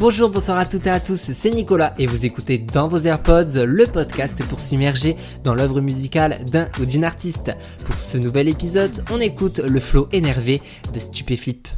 Bonjour, bonsoir à toutes et à tous, c'est Nicolas et vous écoutez dans vos AirPods le podcast pour s'immerger dans l'œuvre musicale d'un ou d'une artiste. Pour ce nouvel épisode, on écoute le flow énervé de Stupéflip.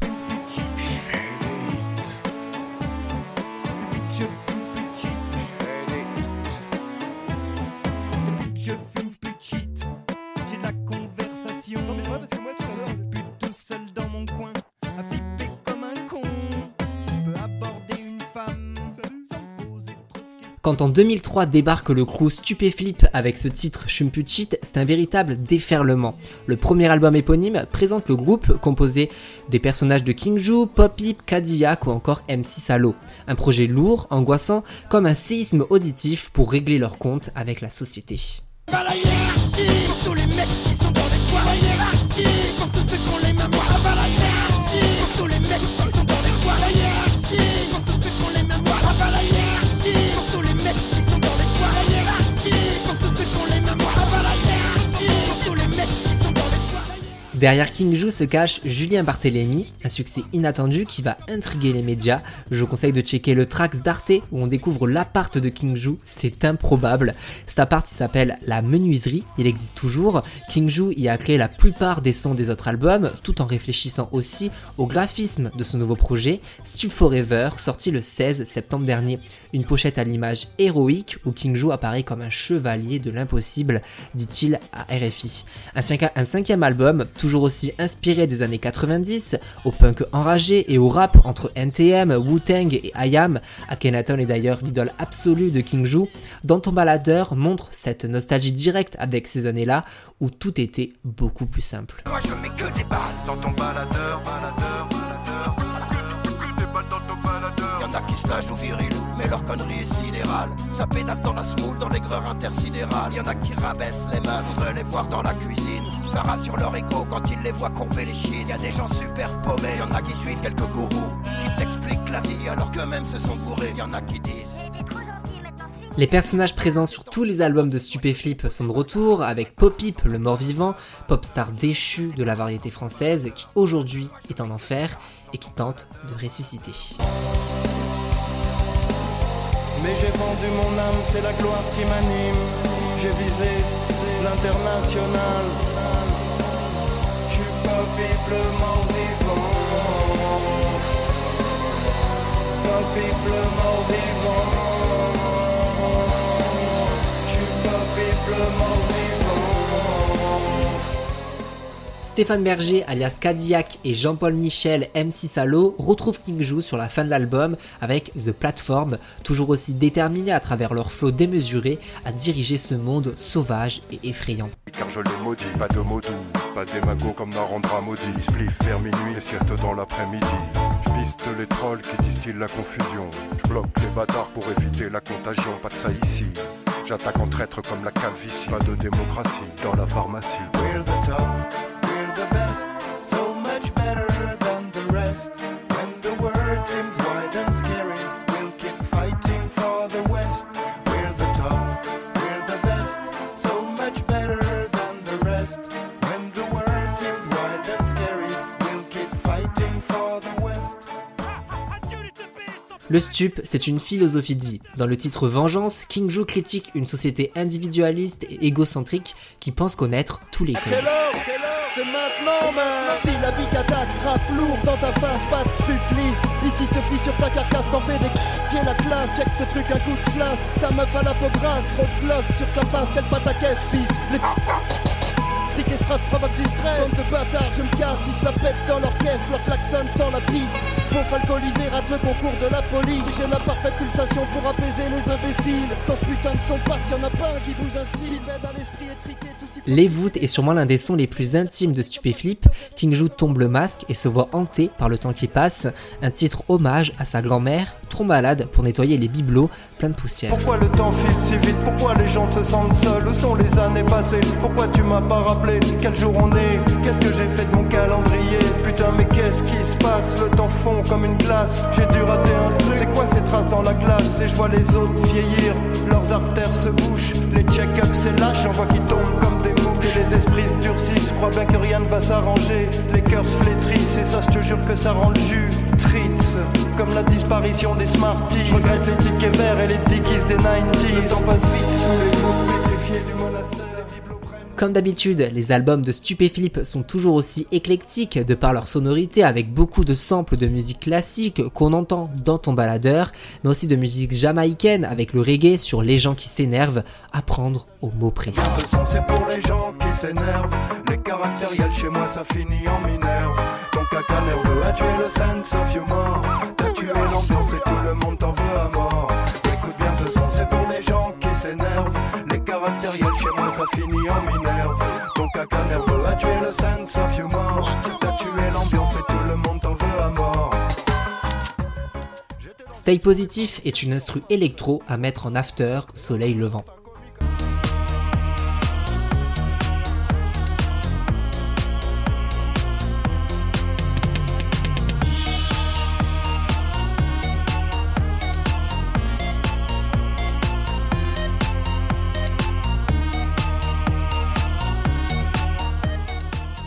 Quand en 2003 débarque le crew Stupéflip avec ce titre Chumputchit, c'est un véritable déferlement. Le premier album éponyme présente le groupe composé des personnages de King Ju, Poppy, Cadillac ou encore MC Salo. Un projet lourd, angoissant, comme un séisme auditif pour régler leur compte avec la société. Derrière King Ju se cache Julien Barthélémy, un succès inattendu qui va intriguer les médias. Je vous conseille de checker le Trax d'Arte où on découvre l'appart de King Ju, c'est improbable. Cet appart s'appelle La Menuiserie, il existe toujours. King Ju y a créé la plupart des sons des autres albums tout en réfléchissant aussi au graphisme de son nouveau projet, Stup Forever, sorti le 16 septembre dernier. Une pochette à l'image héroïque où King Ju apparaît comme un chevalier de l'impossible, dit-il à RFI. Un, cinquième album, toujours aussi inspiré des années 90, au punk enragé et au rap entre NTM, Wu-Tang et IAM. Akhenaton est d'ailleurs l'idole absolue de King Ju. Dans ton baladeur montre cette nostalgie directe avec ces années-là où tout était beaucoup plus simple. Leur connerie est sidérale. Ça pédale dans la smoule, dans l'aigreur intersidérale. Y'en a qui rabaissent les meufs, les voir dans la cuisine. Ça rassure leur écho quand ils les voient courber les chines. Y a des gens super paumés, y en a qui suivent quelques gourous qui t'expliquent la vie alors qu'eux-mêmes se sont gourés. Y en a qui disent. Les personnages présents sur tous les albums de Stupéflip sont de retour, avec Popip, le mort-vivant, pop star déchu de la variété française, qui aujourd'hui est en enfer et qui tente de ressusciter. Mais j'ai vendu mon âme, c'est la gloire qui m'anime. J'ai visé l'international. m'en vivant. Pas people m'en vivant. Stéphane Berger, alias Cadillac, et Jean-Paul Michel, MC Salo, retrouvent King Ju sur la fin de l'album avec The Platform, toujours aussi déterminés à travers leur flow démesuré à diriger ce monde sauvage et effrayant. Car je l'ai maudit, pas de mots doux, pas d'émago comme Narendra maudit, spliff vers minuit et sieste dans l'après-midi. Je piste les trolls qui distillent la confusion, je bloque les bâtards pour éviter la contagion, pas de ça ici. J'attaque en traître comme la calvitie, pas de démocratie dans la pharmacie. We're the top, we're the best, so much better than the rest. When the world seems wide and scary, we'll keep fighting for the West. Le stup, c'est une philosophie de vie. Dans le titre Vengeance, King Joe critique une société individualiste et égocentrique qui pense connaître tous les codes c'est maintenant, man. Si la big attaque, trappe lourd dans ta face, pas de truc lisse. Ici se fie sur ta carcasse, t'en fais des qui la classe. Check ce truc, un coup de flash. Ta meuf à la peau grasse, trop de gloss sur sa face, qu'elle pas ta caisse, fils. Les... Fric et strass provoque du stress. Comme de bâtard, je me casse, ils se la pètent dans leur caisse, leur klaxon sans la pisse. Pour alcoolisé, rate le concours de la police. J'ai la parfaite pulsation pour apaiser les imbéciles. Quand putain de son passe, y'en a pas un qui bouge ainsi. L'aide à l'esprit étriqué, tout les voûtes est sûrement l'un des sons les plus intimes de Stupéflip. King Ju tombe le masque et se voit hanté par le temps qui passe. Un titre hommage à sa grand-mère, trop malade pour nettoyer les bibelots pleins de poussière. Pourquoi le temps file si vite? Pourquoi les gens se sentent seuls? Où sont les années passées? Pourquoi tu m'as pas rappelé? Quel jour on est? Qu'est-ce que j'ai fait de mon calendrier? Putain mais qu'est-ce qui se passe? Le temps fond une glace. J'ai dû rater un truc. C'est quoi ces traces dans la glace? Et je vois les autres vieillir. Leurs artères se bouchent. Les check-ups c'est lâche. J'en vois qui tombent comme des et les esprits se durcissent, crois bien que rien ne va s'arranger. Les cœurs se flétrissent et ça, je te jure que ça rend le jus. streets, comme la disparition des Smarties. Je regrette les tickets verts et les dickies des 90s. Le temps vite. Comme d'habitude, les albums de Stupéflip sont toujours aussi éclectiques de par leur sonorité avec beaucoup de samples de musique classique qu'on entend dans ton baladeur, mais aussi de musique jamaïcaine avec le reggae sur Les gens qui s'énervent, à prendre au mot minerve. Ton caca le of humor. Ça finit en minerve. Ton caca nerveux a tué le sense of humor. T'as tué l'ambiance et tout le monde t'en veut à mort. Stay Positif est une instru électro à mettre en after soleil levant.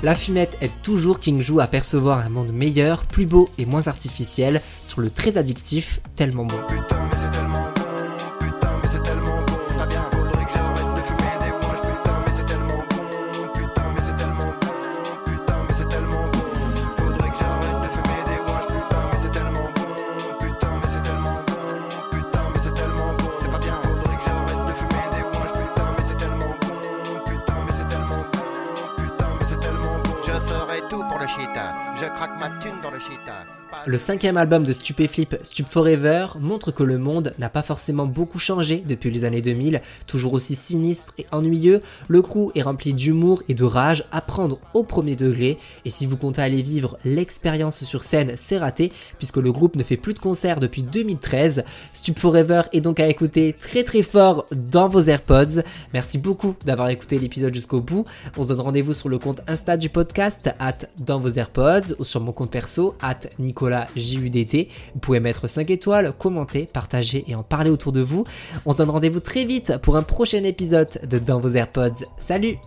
La fumette aide toujours King à percevoir un monde meilleur, plus beau et moins artificiel sur le très addictif Tellement bon. Le cinquième album de Stupéflip, Stup Forever, montre que le monde n'a pas forcément beaucoup changé depuis les années 2000, toujours aussi sinistre et ennuyeux, le crew est rempli d'humour et de rage à prendre au premier degré, et si vous comptez aller vivre l'expérience sur scène, c'est raté, puisque le groupe ne fait plus de concerts depuis 2013. Stup Forever est donc à écouter très très fort dans vos AirPods. Merci beaucoup d'avoir écouté l'épisode jusqu'au bout. On se donne rendez-vous sur le compte Insta du podcast, at dans vos AirPods, ou sur mon compte perso, at JUDT. Vous pouvez mettre 5 étoiles, commenter, partager et en parler autour de vous. On se donne rendez-vous très vite pour un prochain épisode de Dans vos AirPods. Salut